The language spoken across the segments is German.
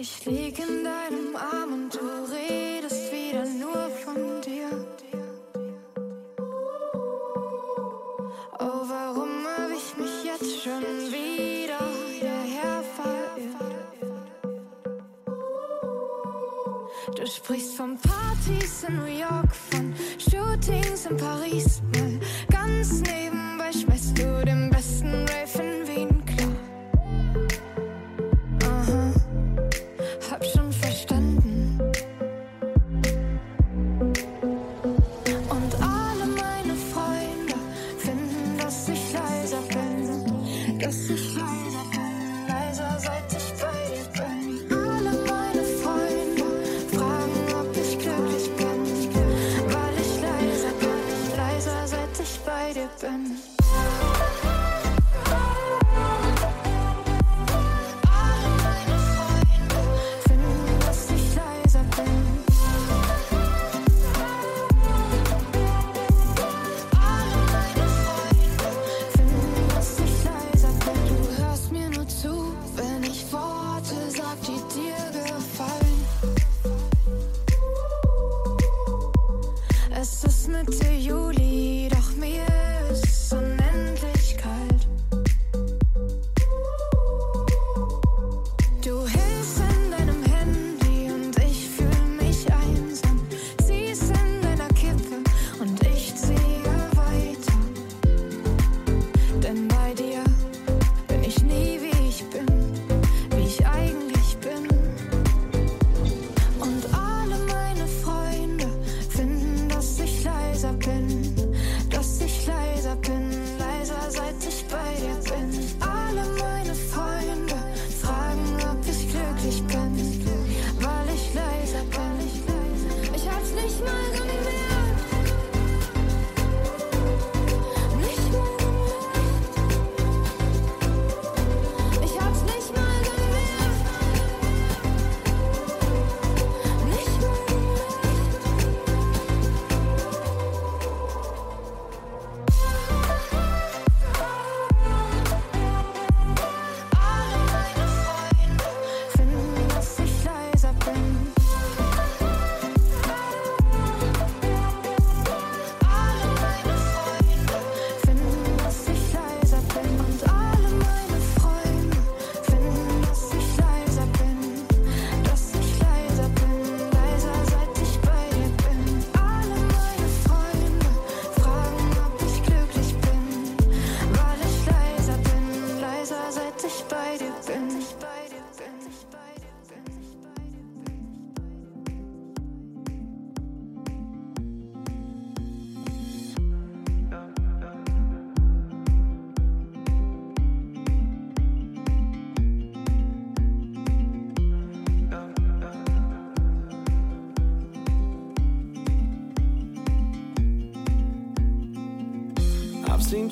Ich lieg in deinem Arm und du redest wieder nur von dir. Oh, warum hab ich mich jetzt schon wieder hierher verirrt? Du sprichst von Partys in New York, von Shootings in Paris, mal ganz nebenbei schmeißt du den besten Rap. what you do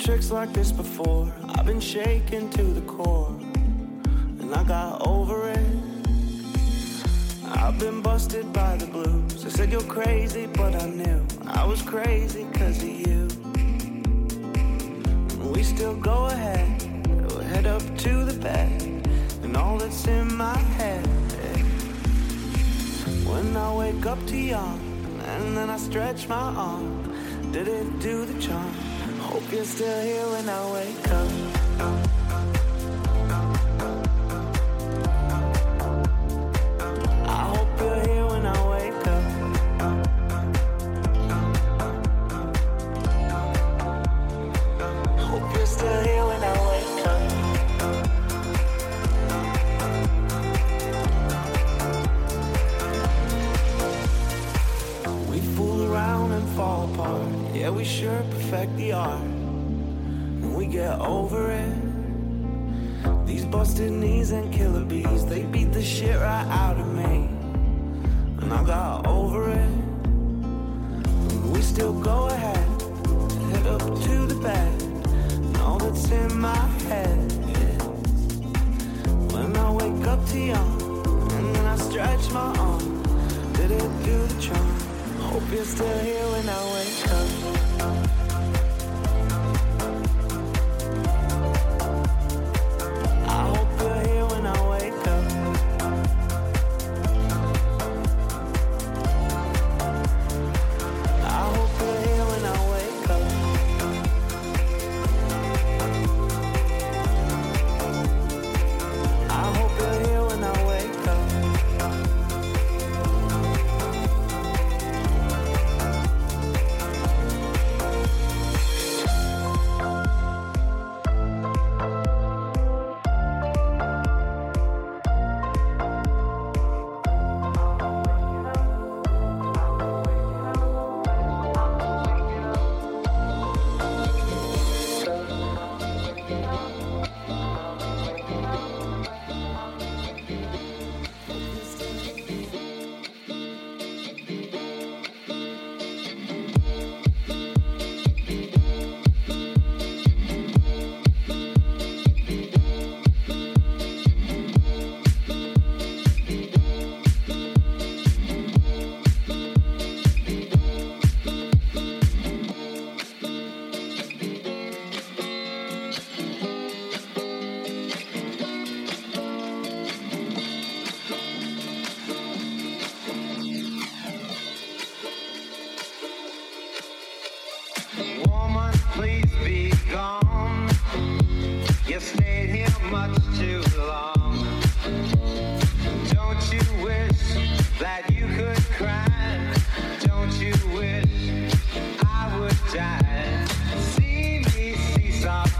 tricks like this before. I've been shaken to the core, and I got over it. I've been busted by the blues. They said you're crazy, but I knew I was crazy because of you. And we still go ahead, we'll head up to the bed, and all that's in my head. When I wake up to yawn, and then I stretch my arm, did it do the charm? you're still here when I wake up.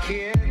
Yeah.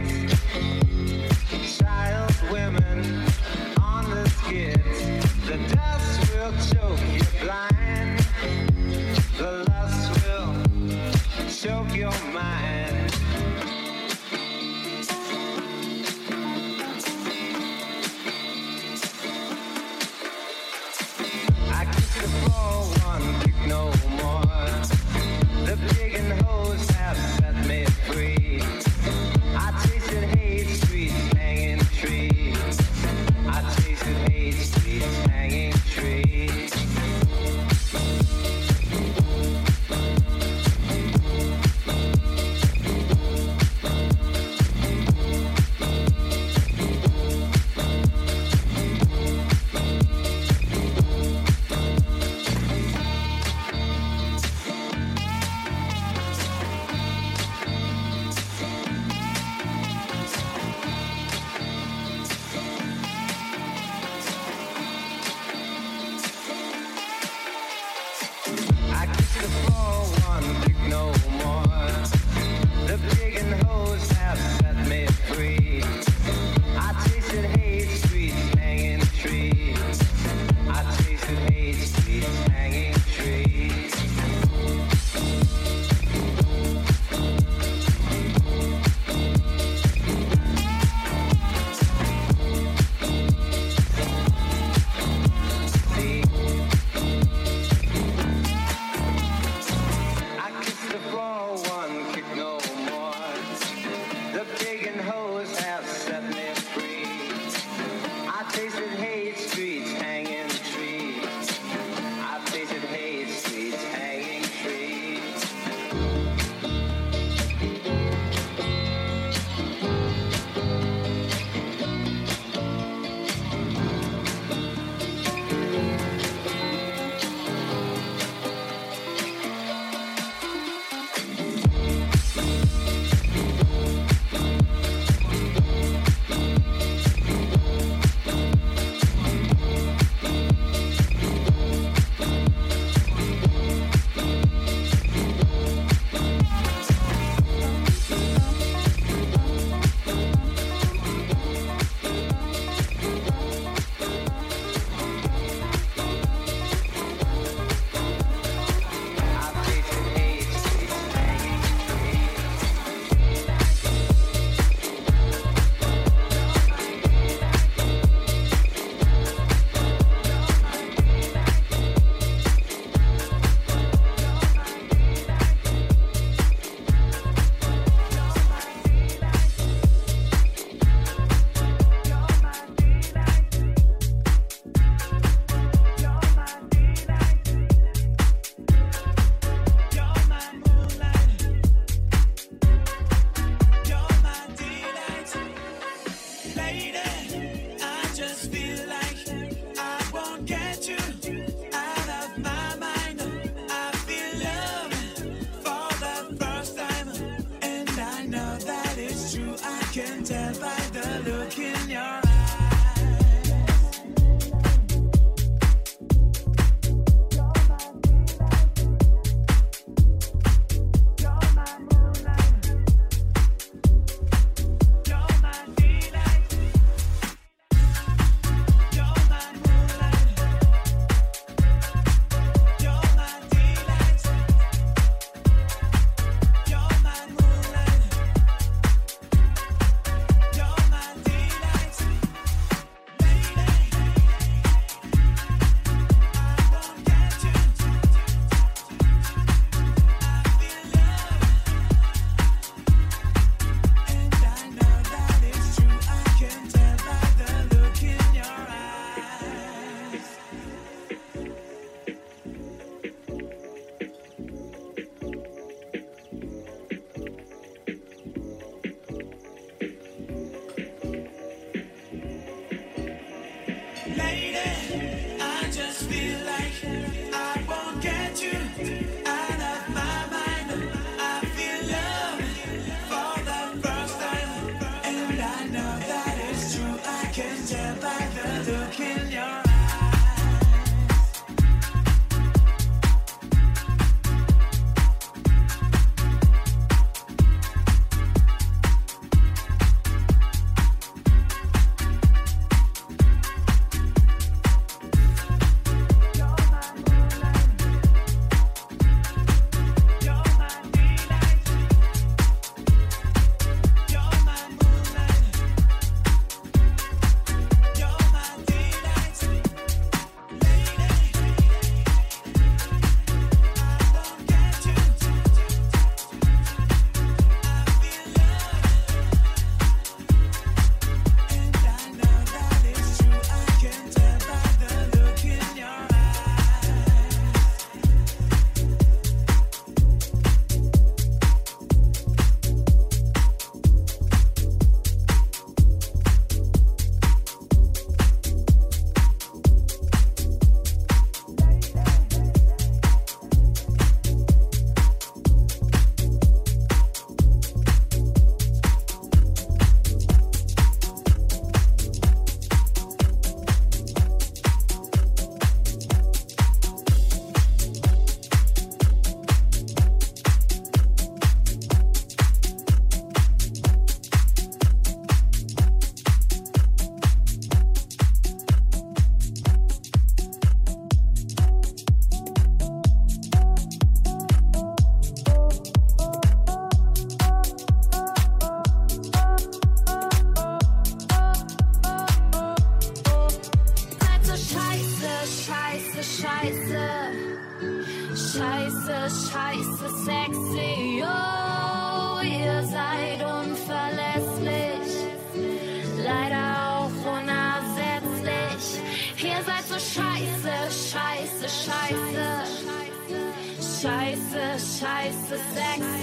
entice the sex.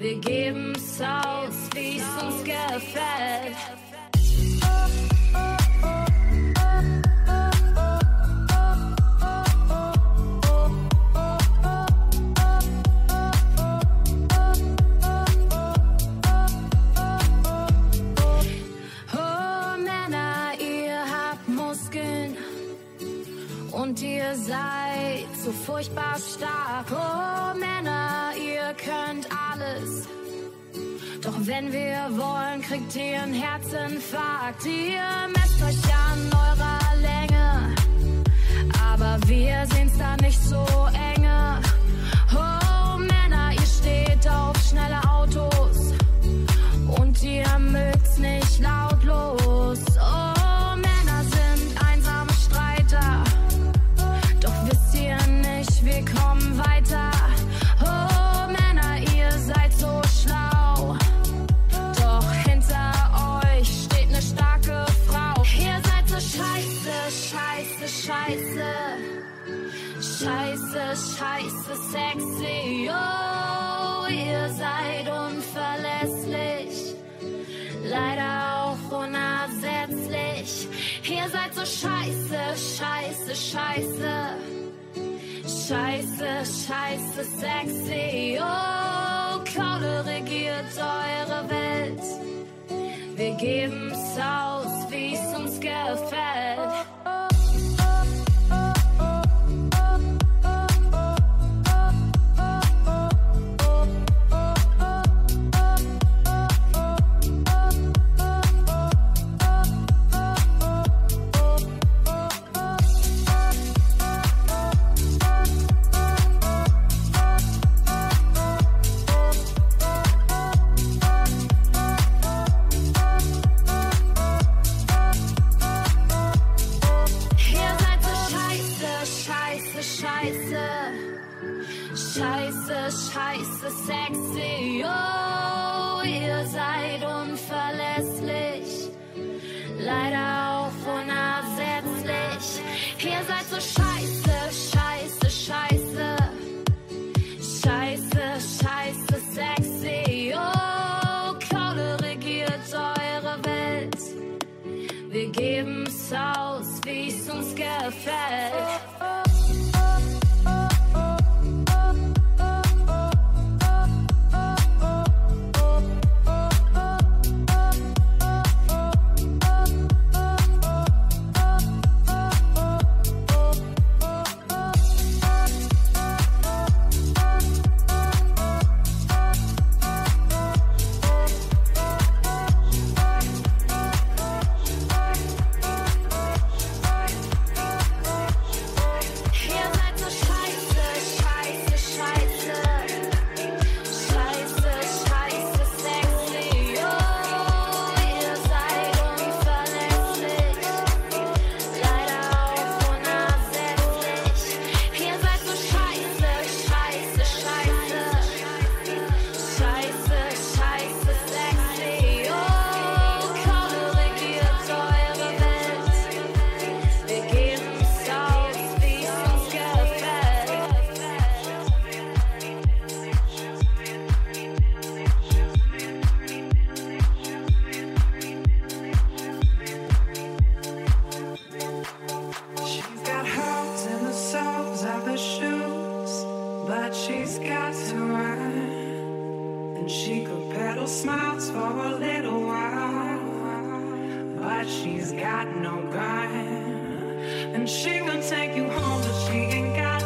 Wir geben's aus, wie's uns gefällt. Oh und ihr seid so furchtbar stark. Oh Männer, ihr könnt alles. Doch wenn wir wollen, kriegt ihr einen Herzinfarkt. Ihr messt euch an eurer Länge, aber wir sehen's da nicht so enge. Oh Männer, ihr steht auf schnelle Autos und ihr mögt's nicht lautlos. Scheiße, sexy. Oh, ihr seid unverlässlich. Leider auch unersetzlich. Ihr seid so scheiße, scheiße, scheiße. Scheiße, scheiße, sexy. Oh, Kohle regiert eure Welt. Wir geben's aus, wie's uns gefällt. for a little while, but she's got no gun, and she gonna take you home, but she ain't got.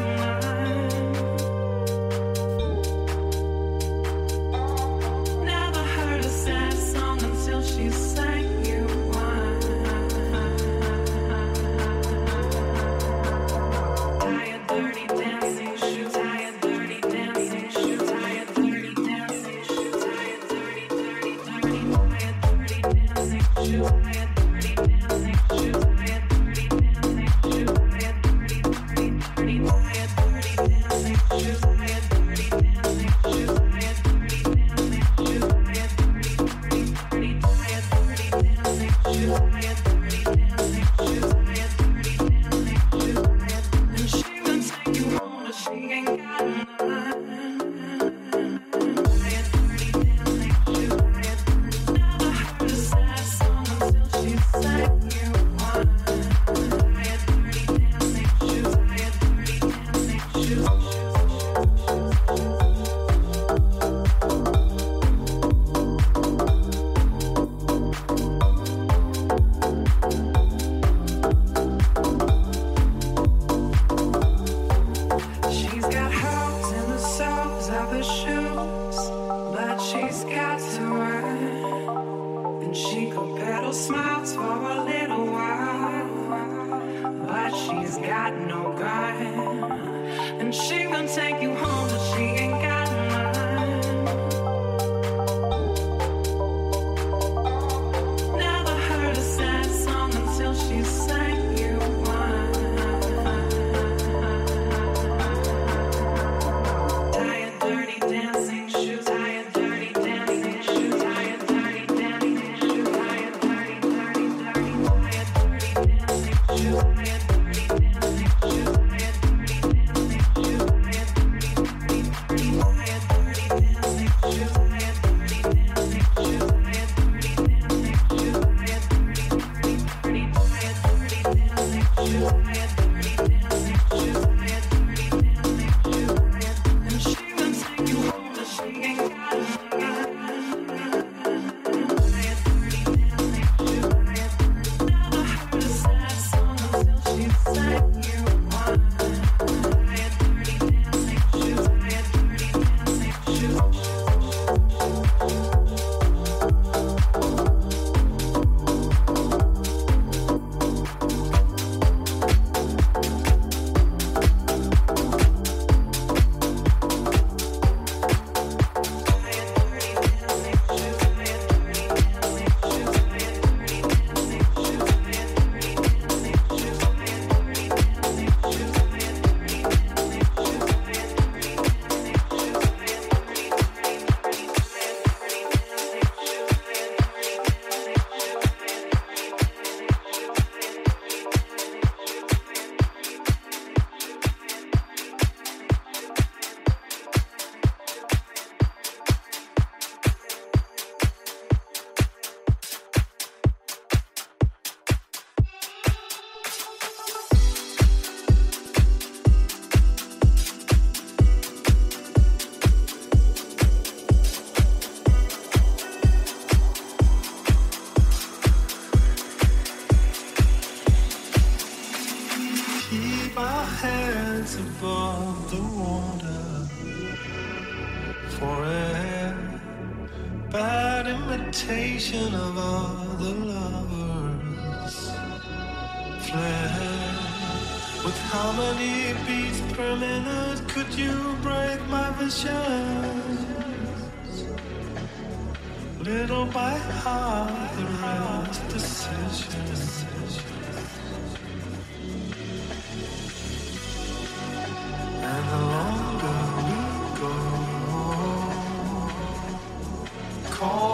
with how many beats per minute could you break my vision? Little by half the right decision. And the longer we go, call.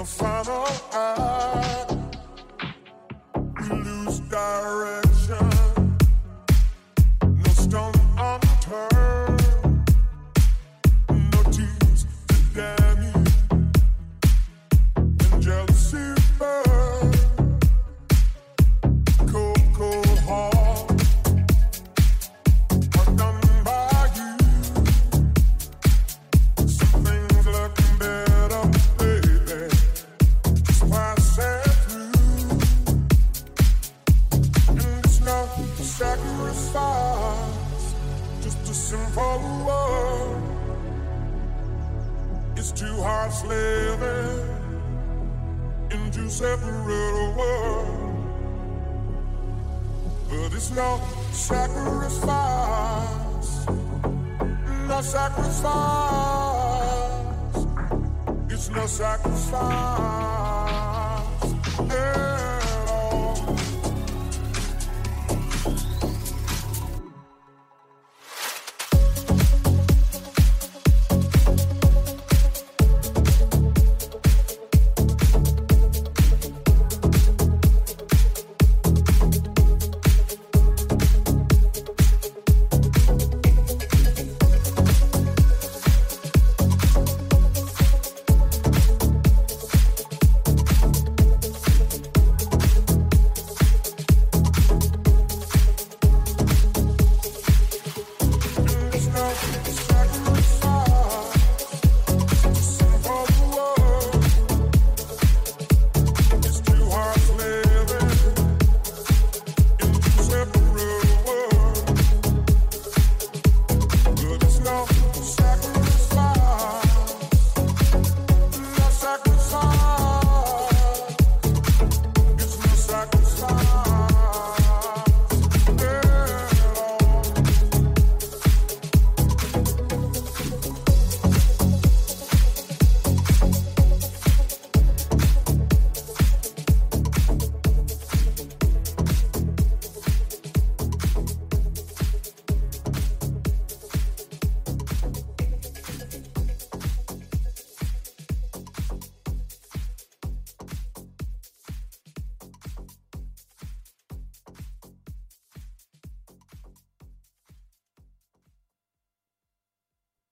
The final act. We lose direction.